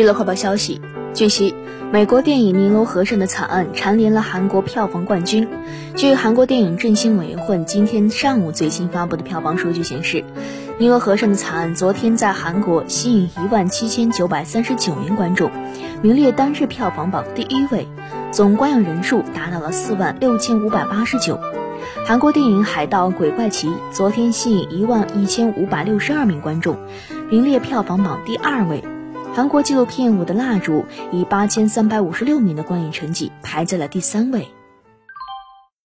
娱乐快报消息，据悉，美国电影《尼罗河上的惨案》蝉联了韩国票房冠军。据韩国电影振兴委员会今天上午最新发布的票房数据显示，《尼罗河上的惨案》昨天在韩国吸引一万七千九百三十九名观众，名列单日票房榜第一位，总观影人数达到了四万六千五百八十九。韩国电影《海盗鬼怪奇》昨天吸引一万一千五百六十二名观众，名列票房榜第二位。韩国纪录片《我的蜡烛》以八千三百五十六名的观影成绩排在了第三位。